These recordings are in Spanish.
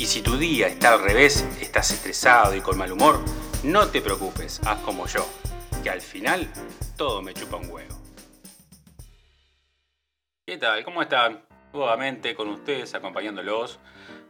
Y si tu día está al revés, estás estresado y con mal humor, no te preocupes, haz como yo, que al final todo me chupa un huevo. ¿Qué tal? ¿Cómo están? Nuevamente con ustedes, acompañándolos.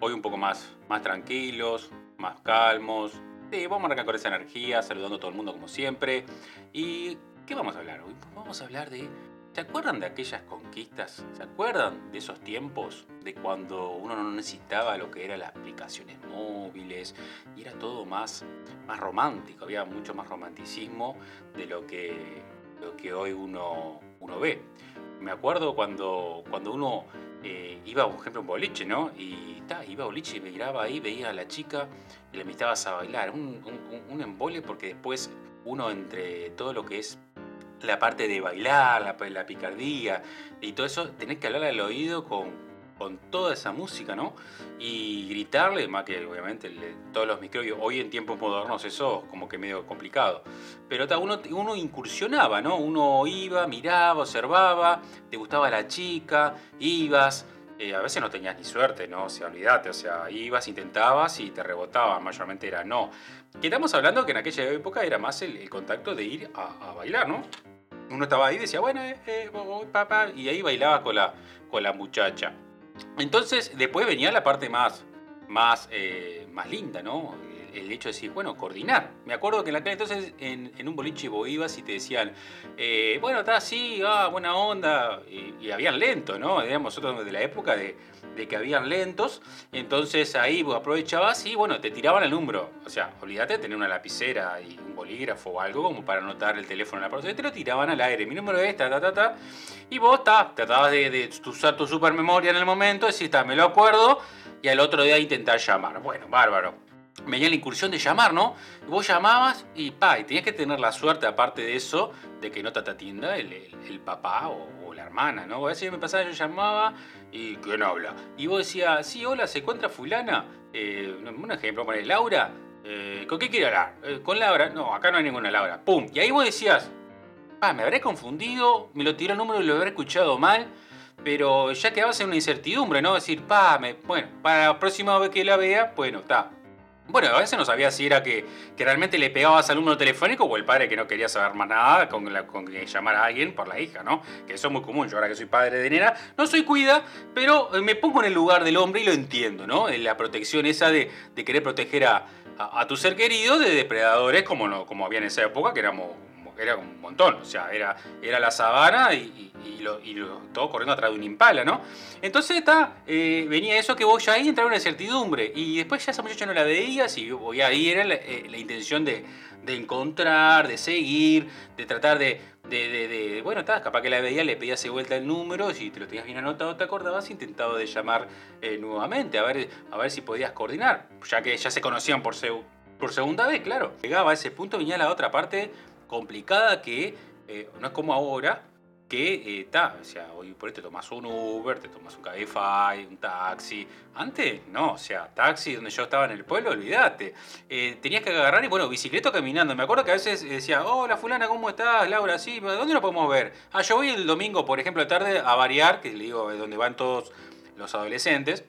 Hoy un poco más, más tranquilos, más calmos, Sí, vamos a arrancar con esa energía, saludando a todo el mundo como siempre. ¿Y qué vamos a hablar hoy? Vamos a hablar de... ¿Se acuerdan de aquellas conquistas? ¿Se acuerdan de esos tiempos? De cuando uno no necesitaba lo que eran las aplicaciones móviles y era todo más, más romántico, había mucho más romanticismo de lo que, lo que hoy uno, uno ve. Me acuerdo cuando, cuando uno eh, iba, por ejemplo, a un boliche, ¿no? Y iba a boliche y miraba ahí, veía a la chica y le invitabas a bailar. Un, un, embole porque después uno entre todo lo que es la parte de bailar, la, la picardía y todo eso, tenés que hablar al oído con, con toda esa música, ¿no? Y gritarle, más que obviamente todos los microbios, hoy en tiempos modernos eso es como que medio complicado. Pero uno, uno incursionaba, ¿no? Uno iba, miraba, observaba, te gustaba la chica, ibas, eh, a veces no tenías ni suerte, ¿no? O sea, olvídate, o sea, ibas, intentabas y te rebotaban, mayormente era no. Que estamos hablando que en aquella época era más el, contacto de ir a, bailar, ¿no? Uno estaba ahí y decía, bueno, eh, eh papá, y ahí bailaba con la, con la muchacha. Entonces, después venía la parte más, más, eh, más linda, ¿no? el hecho de decir, bueno, coordinar. Me acuerdo que en la calle entonces en, un boliche vos ibas y te decían, eh, bueno, está así, ah, buena onda, y, habían lentos, ¿no? Digamos, nosotros de la época de, que habían lentos, entonces ahí aprovechabas y bueno, te tiraban el número. O sea, olvídate de tener una lapicera y un bolígrafo o algo como para anotar el teléfono en la persona, te lo tiraban al aire, mi número es, ta, ta, ta, ta, y vos ta, tratabas de, usar tu supermemoria en el momento, decís, está, me lo acuerdo, y al otro día intentar llamar. Bueno, bárbaro venía la incursión de llamar, ¿no? Vos llamabas y pa, y tenías que tener la suerte, aparte de eso, de que no te atienda el, el, papá o, la hermana, ¿no? A veces me pasaba, yo llamaba y ¿quién habla? Y vos decías, sí, hola, ¿se encuentra fulana? Eh, un ejemplo, poner Laura, eh, ¿con qué quiere hablar? Eh, ¿Con Laura? No, acá no hay ninguna Laura. ¡Pum! Y ahí vos decías, pa, me habré confundido, me lo tiró el número y lo habré escuchado mal pero ya quedabas en una incertidumbre, ¿no? Decir, pa, me, bueno, para la próxima vez que la vea, bueno, está, bueno, a veces no sabía si era que, realmente le pegabas al número telefónico o el padre que no quería saber más nada con, con llamar a alguien por la hija, ¿no? Que eso es muy común. Yo ahora que soy padre de nena, no soy cuida, pero eh, me pongo en el lugar del hombre y lo entiendo, ¿no? La protección esa de, querer proteger a, tu ser querido de depredadores como, no, como había en esa época, que éramos era un montón, o sea, era, era la sabana y, todo corriendo atrás de un impala, ¿no? Entonces está, eh, venía eso que vos ya ahí entraba una incertidumbre y después ya esa muchacha no la veías y ahí era la, eh, intención de, encontrar, de seguir, de tratar de, de, bueno, está, capaz que la veías, le pedías de vuelta el número, si te lo tenías bien anotado, te acordabas, intentaba de llamar eh, nuevamente, a ver, a ver si podías coordinar, ya que ya se conocían por, por segunda vez, claro. Llegaba a ese punto, venía la otra parte complicada que eh, no es como ahora, que está, eh, o sea, hoy por ahí te tomas un Uber, te tomas un Cabify, un taxi. Antes, no, o sea, taxi donde yo estaba en el pueblo, olvídate. Eh, tenías que agarrar y, bueno, bicicleta caminando. Me acuerdo que a veces decía, hola fulana, ¿cómo estás? Laura, sí, ¿dónde lo podemos ver? Ah, yo voy el domingo, por ejemplo, de tarde a variar, que le digo, donde van todos los adolescentes.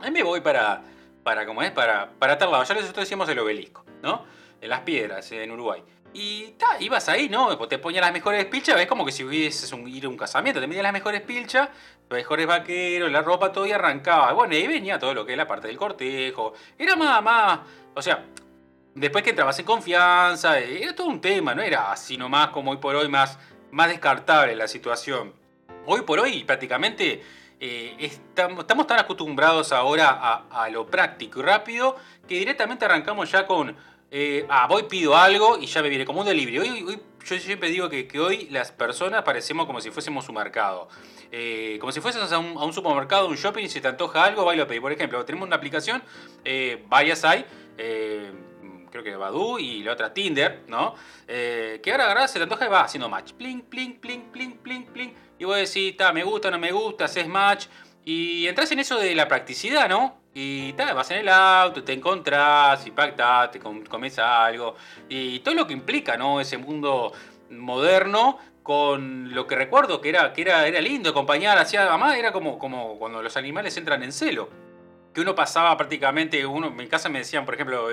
Ahí me voy para, para ¿cómo es? Para, para tal lado. Ya les decíamos el obelisco, ¿no? En las piedras, en Uruguay. Y ta, ibas ahí, ¿no? Te ponías las mejores pilchas, ves como que si hubieses un, ir a un casamiento, te metías las mejores pilchas, los mejores vaqueros, la ropa, todo y arrancaba. Bueno, ahí venía todo lo que es la parte del cortejo. Era más, más, o sea, después que entrabas en confianza, era todo un tema, no era así nomás como hoy por hoy más, más descartable la situación. Hoy por hoy prácticamente eh, estamos, estamos, tan acostumbrados ahora a, a lo práctico y rápido que directamente arrancamos ya con eh, ah, voy, pido algo y ya me viene como un delivery. Hoy, yo siempre digo que, hoy las personas parecemos como si fuésemos un mercado. Eh, como si fuésemos a un, supermercado, un shopping, y si te antoja algo, va y lo pedís. Por ejemplo, tenemos una aplicación, eh, Vayas hay, eh, creo que Badu y la otra Tinder, ¿no? Que ahora agarrás, se te antoja y va haciendo match. Pling, pling, pling, pling, pling, pling. Y vos decís, me gusta, no me gusta, haces match. Y entras en eso de la practicidad, ¿no? Y vas en el auto, te encontrás, y pactás, te comes algo. Y todo lo que implica, ¿no? Ese mundo moderno con lo que recuerdo que era, que era, era lindo acompañar hacia mamá, era como, como cuando los animales entran en celo que uno pasaba prácticamente, uno, en mi casa me decían, por ejemplo,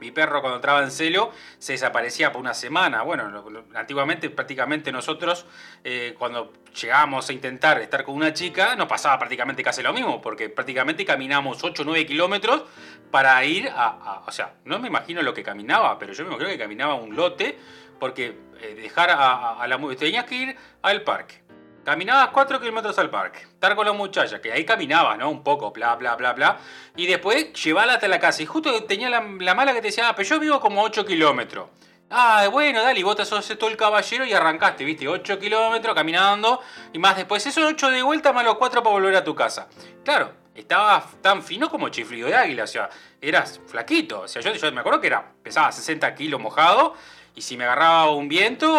mi perro cuando entraba en celo se desaparecía por una semana. Bueno, antiguamente prácticamente nosotros eh, cuando llegábamos a intentar estar con una chica nos pasaba prácticamente casi lo mismo, porque prácticamente caminamos 8 o 9 kilómetros para ir a, O sea, no me imagino lo que caminaba, pero yo me imagino que caminaba un lote, porque eh, dejar a, a la... Tenías que ir al parque Caminabas 4 kilómetros al parque, estar con la muchacha, que ahí caminabas, ¿no? Un poco, bla, bla, bla, bla. Y después llevarla hasta la casa. Y justo tenía la, mala que te decía, ah, pero yo vivo como 8 kilómetros. Ah, bueno, dale, y vos te sos todo el caballero y arrancaste, viste, 8 kilómetros caminando. Y más después, esos 8 de vuelta más los 4 para volver a tu casa. Claro, estaba tan fino como chiflido de águila, o sea, eras flaquito. O sea, yo, yo me acuerdo que era, pesaba 60 kilos mojado. Y si me agarraba un viento,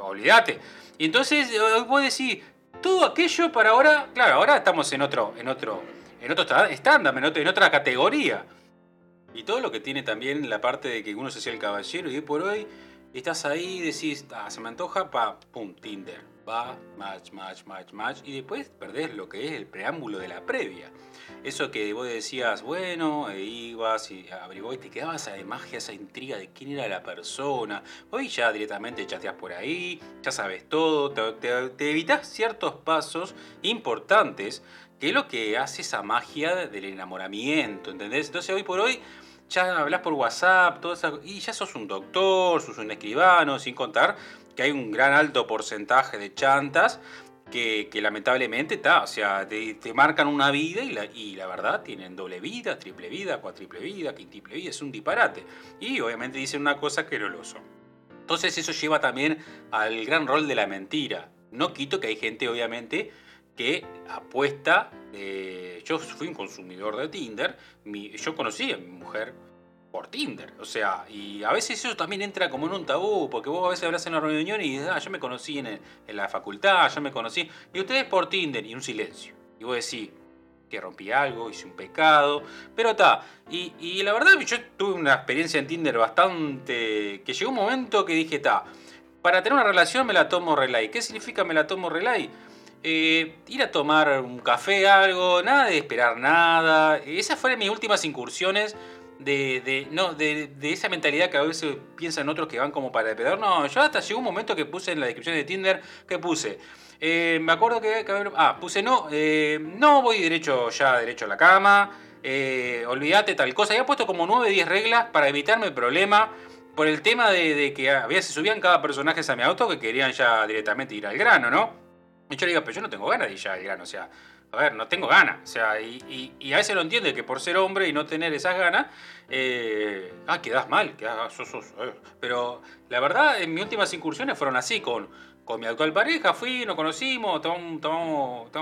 olvídate. Y entonces vos decís, todo aquello para ahora, claro, ahora estamos en otro, en otro, en otro estándar, en, otra categoría. Y todo lo que tiene también la parte de que uno se hacía el caballero y por hoy estás ahí y decís, ah, se me antoja, pa, pum, Tinder. Va, match, match, match, match. Y después perdés lo que es el preámbulo de la previa. Eso que vos decías, bueno, e ibas y abrigó y te quedabas esa magia, esa intriga de quién era la persona. Hoy ya directamente chateas por ahí, ya sabes todo, te, te, evitas ciertos pasos importantes que es lo que hace esa magia del enamoramiento, ¿entendés? Entonces hoy por hoy ya hablas por WhatsApp, todo y ya sos un doctor, sos un escribano, sin contar que hay un gran alto porcentaje de chantas que, lamentablemente está, o sea, te, marcan una vida y la, verdad tienen doble vida, triple vida, cuatriple vida, quintiple vida, es un disparate. Y obviamente dicen una cosa que no lo son. Entonces eso lleva también al gran rol de la mentira. No quito que hay gente obviamente que apuesta, eh, yo fui un consumidor de Tinder, yo conocí a mi mujer por Tinder. O sea, y a veces eso también entra como en un tabú, porque vos a veces hablas en una reunión y dices, ah, yo me conocí en, la facultad, yo me conocí, y ustedes por Tinder, y un silencio. Y vos decís, que rompí algo, hice un pecado, pero está. Y, la verdad, yo tuve una experiencia en Tinder bastante. que llegó un momento que dije, está, para tener una relación me la tomo relay. ¿Qué significa me la tomo relay? Eh, ir a tomar un café, algo, nada de esperar nada. Esas fueron mis últimas incursiones de, no, de, esa mentalidad que a veces piensan otros que van como para pedir. No, yo hasta llegó un momento que puse en la descripción de Tinder, que puse, eh, me acuerdo que, ah, puse no, eh, no voy derecho ya, derecho a la cama, eh, olvídate tal cosa. Había puesto como 9, 10 reglas para evitarme el problema por el tema de, que había, se subían cada personaje a mi auto que querían ya directamente ir al grano, ¿no? Y yo le digo, pero yo no tengo ganas de ir ya al grano, o sea, a ver, no tengo ganas. O sea, y, a veces lo entiende que por ser hombre y no tener esas ganas, eh, ah, quedas mal, quedas, eh. pero la verdad, en mis últimas incursiones fueron así, con, con mi actual pareja, fui, nos conocimos, tomamos, tomamos,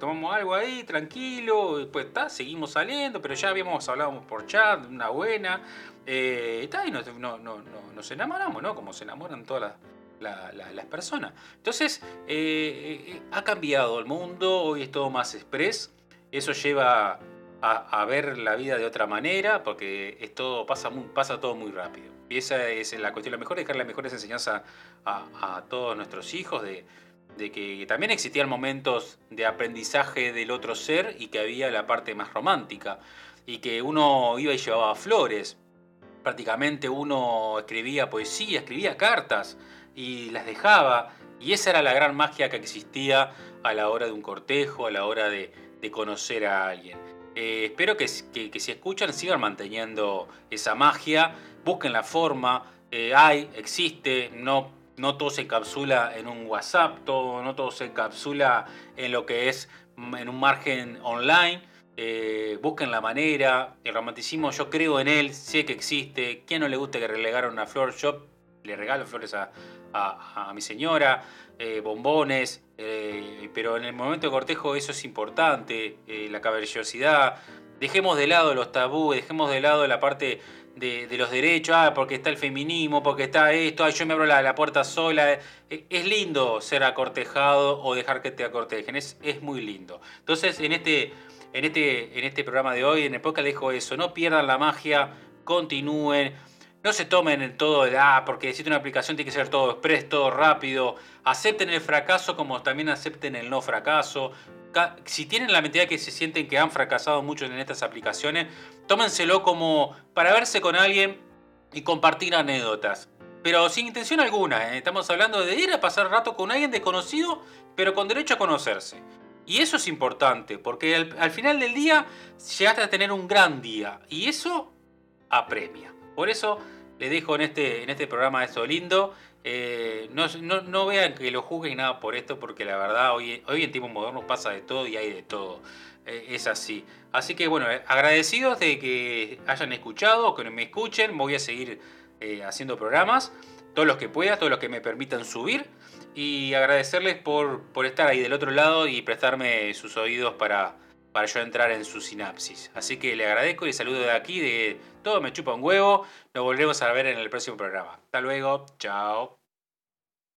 tomamos, algo ahí, tranquilo, después está, seguimos saliendo, pero ya habíamos hablado por chat, una buena, eh, y, nos, no, no, nos enamoramos, ¿no? Como se enamoran todas las las personas. Entonces, eh, eh, ha cambiado el mundo, hoy es todo más express, eso lleva a, ver la vida de otra manera, porque es todo, pasa, pasa todo muy rápido. Y esa es la cuestión, lo mejor dejar las mejores enseñanzas a, a todos nuestros hijos de, de que también existían momentos de aprendizaje del otro ser y que había la parte más romántica y que uno iba y llevaba flores. Prácticamente uno escribía poesía, escribía cartas y las dejaba. Y esa era la gran magia que existía a la hora de un cortejo, a la hora de, conocer a alguien. Eh, espero que, si escuchan sigan manteniendo esa magia, busquen la forma, eh, hay, existe, no, no todo se encapsula en un WhatsApp, todo, no todo se encapsula en lo que es mm, en un margen online. Eh, busquen la manera, el romanticismo yo creo en él, sé que existe, ¿quién no le gusta que relegaron una flor shop? Le regalo flores a, a, mi señora, eh, bombones, eh, pero en el momento de cortejo eso es importante, eh, la caballerosidad, Dejemos de lado los tabúes, dejemos de lado la parte de, los derechos, ah, porque está el feminismo, porque está esto, yo me abro la, puerta sola. Es, lindo ser acortejado o dejar que te acortejen, es, es muy lindo. Entonces, en este, en, este, en este programa de hoy, en el podcast, dejo eso, no pierdan la magia, continúen. No se tomen en todo el, ah, porque existe una aplicación, tiene que ser todo express, todo rápido. Acepten el fracaso como también acepten el no fracaso si tienen la mentalidad que se sienten que han fracasado mucho en estas aplicaciones, tómenselo como para verse con alguien y compartir anécdotas. Pero sin intención alguna, ¿eh? estamos hablando de ir a pasar rato con alguien desconocido, pero con derecho a conocerse. Y eso es importante, porque al, final del día llegaste a tener un gran día, y eso apremia. Por eso les dejo en este, en este programa esto lindo. Eh, no, vean que lo juzguen nada por esto, porque la verdad hoy, hoy en tiempos modernos pasa de todo y hay de todo. Eh, es así. Así que bueno, eh, agradecidos de que hayan escuchado, que me escuchen. Voy a seguir haciendo programas, todos los que pueda, todos los que me permitan subir. Y agradecerles por, por estar ahí del otro lado y prestarme sus oídos para, para yo entrar en su sinapsis. Así que le agradezco y saludo de aquí, de todo me chupa un huevo. Nos volvemos a ver en el próximo programa. Hasta luego, chao.